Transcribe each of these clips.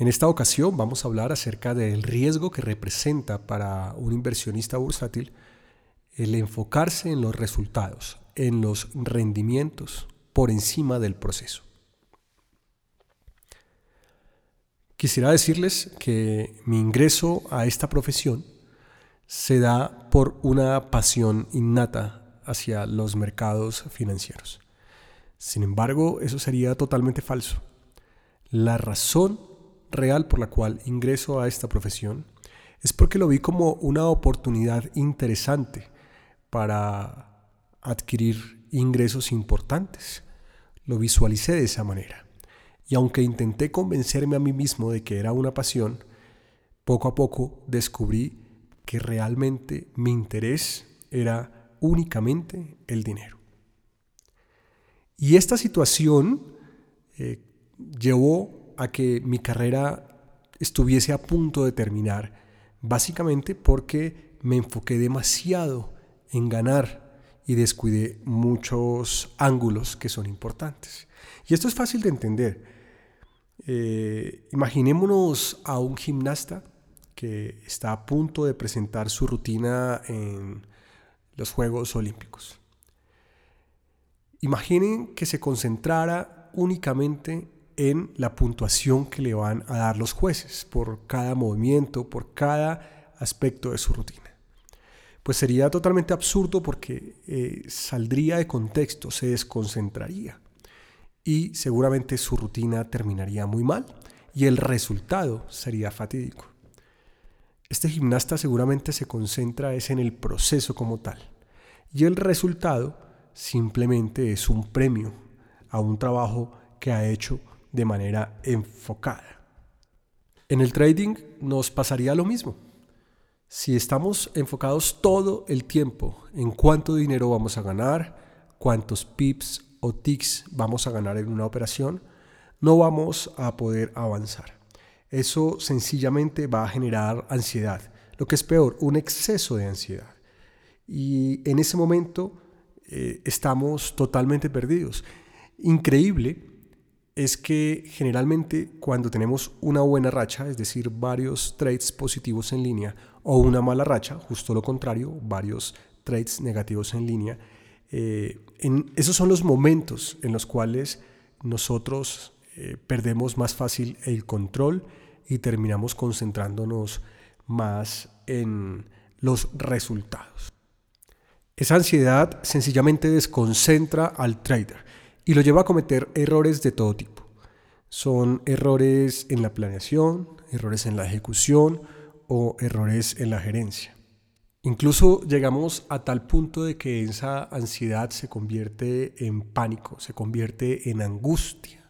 En esta ocasión vamos a hablar acerca del riesgo que representa para un inversionista bursátil el enfocarse en los resultados, en los rendimientos por encima del proceso. Quisiera decirles que mi ingreso a esta profesión se da por una pasión innata hacia los mercados financieros. Sin embargo, eso sería totalmente falso. La razón real por la cual ingreso a esta profesión es porque lo vi como una oportunidad interesante para adquirir ingresos importantes. Lo visualicé de esa manera. Y aunque intenté convencerme a mí mismo de que era una pasión, poco a poco descubrí que realmente mi interés era únicamente el dinero. Y esta situación eh, llevó a que mi carrera estuviese a punto de terminar, básicamente porque me enfoqué demasiado en ganar y descuidé muchos ángulos que son importantes. Y esto es fácil de entender. Eh, imaginémonos a un gimnasta que está a punto de presentar su rutina en los Juegos Olímpicos. Imaginen que se concentrara únicamente en la puntuación que le van a dar los jueces por cada movimiento, por cada aspecto de su rutina. Pues sería totalmente absurdo porque eh, saldría de contexto, se desconcentraría y seguramente su rutina terminaría muy mal y el resultado sería fatídico. Este gimnasta seguramente se concentra es en el proceso como tal y el resultado simplemente es un premio a un trabajo que ha hecho de manera enfocada. En el trading nos pasaría lo mismo. Si estamos enfocados todo el tiempo en cuánto dinero vamos a ganar, cuántos pips o ticks vamos a ganar en una operación, no vamos a poder avanzar. Eso sencillamente va a generar ansiedad, lo que es peor, un exceso de ansiedad. Y en ese momento eh, estamos totalmente perdidos. Increíble es que generalmente cuando tenemos una buena racha, es decir, varios trades positivos en línea, o una mala racha, justo lo contrario, varios trades negativos en línea, eh, esos son los momentos en los cuales nosotros eh, perdemos más fácil el control y terminamos concentrándonos más en los resultados. Esa ansiedad sencillamente desconcentra al trader y lo lleva a cometer errores de todo tipo. Son errores en la planeación, errores en la ejecución o errores en la gerencia. Incluso llegamos a tal punto de que esa ansiedad se convierte en pánico, se convierte en angustia.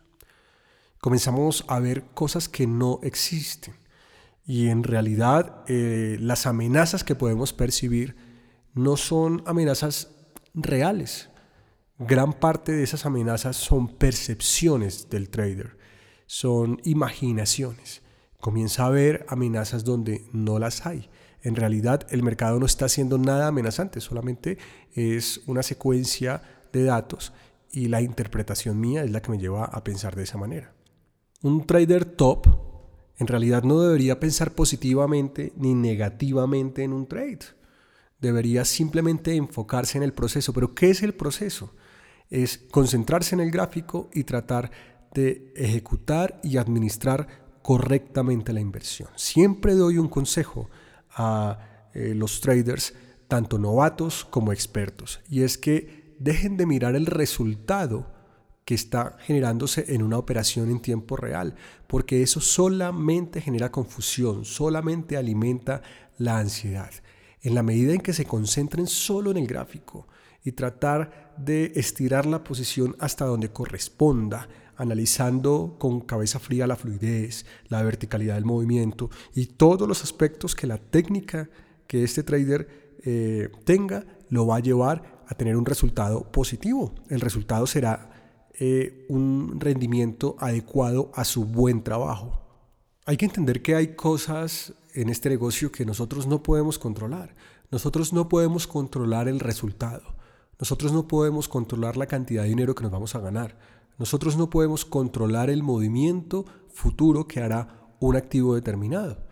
Comenzamos a ver cosas que no existen y en realidad eh, las amenazas que podemos percibir no son amenazas reales. Gran parte de esas amenazas son percepciones del trader, son imaginaciones. Comienza a ver amenazas donde no las hay en realidad el mercado no está haciendo nada amenazante, solamente es una secuencia de datos y la interpretación mía es la que me lleva a pensar de esa manera. Un trader top en realidad no debería pensar positivamente ni negativamente en un trade. Debería simplemente enfocarse en el proceso. Pero ¿qué es el proceso? Es concentrarse en el gráfico y tratar de ejecutar y administrar correctamente la inversión. Siempre doy un consejo a eh, los traders, tanto novatos como expertos, y es que dejen de mirar el resultado que está generándose en una operación en tiempo real, porque eso solamente genera confusión, solamente alimenta la ansiedad. En la medida en que se concentren solo en el gráfico y tratar de estirar la posición hasta donde corresponda, analizando con cabeza fría la fluidez, la verticalidad del movimiento y todos los aspectos que la técnica que este trader eh, tenga lo va a llevar a tener un resultado positivo. El resultado será eh, un rendimiento adecuado a su buen trabajo. Hay que entender que hay cosas en este negocio que nosotros no podemos controlar. Nosotros no podemos controlar el resultado. Nosotros no podemos controlar la cantidad de dinero que nos vamos a ganar. Nosotros no podemos controlar el movimiento futuro que hará un activo determinado.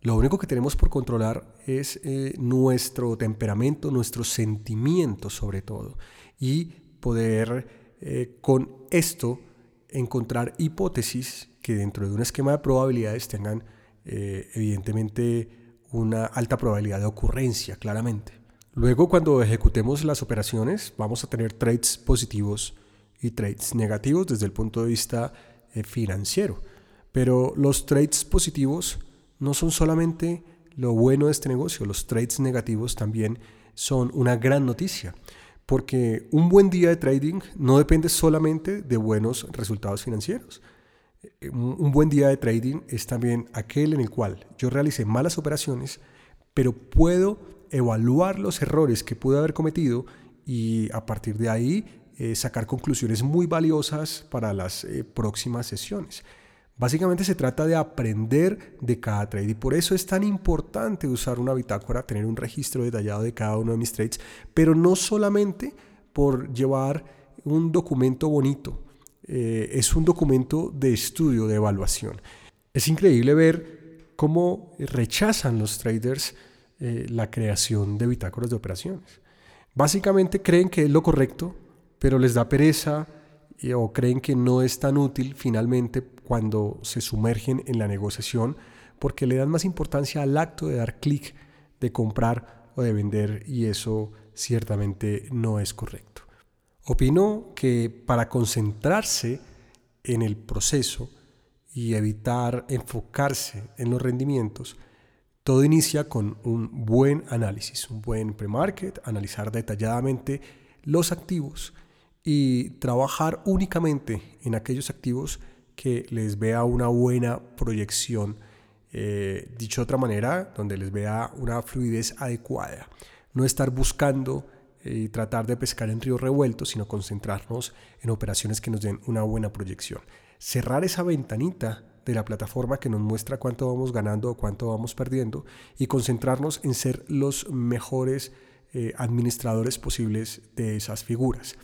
Lo único que tenemos por controlar es eh, nuestro temperamento, nuestros sentimientos sobre todo, y poder eh, con esto encontrar hipótesis que dentro de un esquema de probabilidades tengan eh, evidentemente una alta probabilidad de ocurrencia, claramente. Luego, cuando ejecutemos las operaciones, vamos a tener trades positivos y trades negativos desde el punto de vista financiero. Pero los trades positivos no son solamente lo bueno de este negocio, los trades negativos también son una gran noticia, porque un buen día de trading no depende solamente de buenos resultados financieros. Un buen día de trading es también aquel en el cual yo realicé malas operaciones, pero puedo evaluar los errores que pude haber cometido y a partir de ahí eh, sacar conclusiones muy valiosas para las eh, próximas sesiones. Básicamente se trata de aprender de cada trade y por eso es tan importante usar una bitácora, tener un registro detallado de cada uno de mis trades, pero no solamente por llevar un documento bonito, eh, es un documento de estudio, de evaluación. Es increíble ver cómo rechazan los traders eh, la creación de bitácoras de operaciones. Básicamente creen que es lo correcto, pero les da pereza o creen que no es tan útil finalmente cuando se sumergen en la negociación porque le dan más importancia al acto de dar clic, de comprar o de vender y eso ciertamente no es correcto. Opino que para concentrarse en el proceso y evitar enfocarse en los rendimientos, todo inicia con un buen análisis, un buen pre-market, analizar detalladamente los activos y trabajar únicamente en aquellos activos que les vea una buena proyección, eh, dicho de otra manera, donde les vea una fluidez adecuada. No estar buscando eh, y tratar de pescar en ríos revueltos, sino concentrarnos en operaciones que nos den una buena proyección. Cerrar esa ventanita de la plataforma que nos muestra cuánto vamos ganando o cuánto vamos perdiendo y concentrarnos en ser los mejores eh, administradores posibles de esas figuras.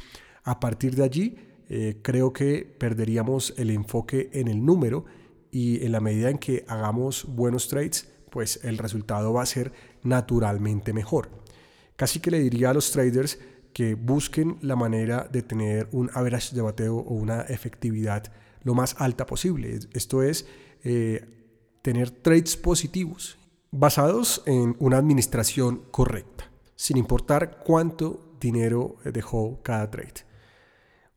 A partir de allí, eh, creo que perderíamos el enfoque en el número y en la medida en que hagamos buenos trades, pues el resultado va a ser naturalmente mejor. Casi que le diría a los traders que busquen la manera de tener un average de bateo o una efectividad lo más alta posible. Esto es eh, tener trades positivos basados en una administración correcta, sin importar cuánto dinero dejó cada trade.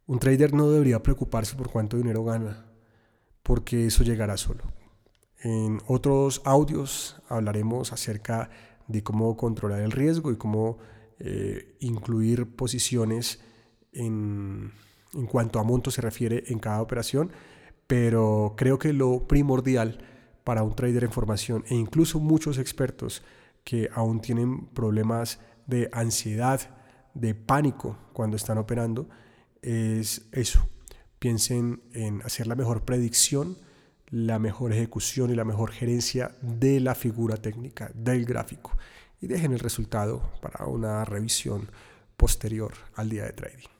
Un trader no debería preocuparse por cuánto dinero gana, porque eso llegará solo. En otros audios hablaremos acerca de cómo controlar el riesgo y cómo eh, incluir posiciones en, en cuanto a monto se refiere en cada operación, pero creo que lo primordial para un trader en formación e incluso muchos expertos que aún tienen problemas de ansiedad, de pánico cuando están operando, es eso. Piensen en hacer la mejor predicción, la mejor ejecución y la mejor gerencia de la figura técnica, del gráfico. Y dejen el resultado para una revisión posterior al día de trading.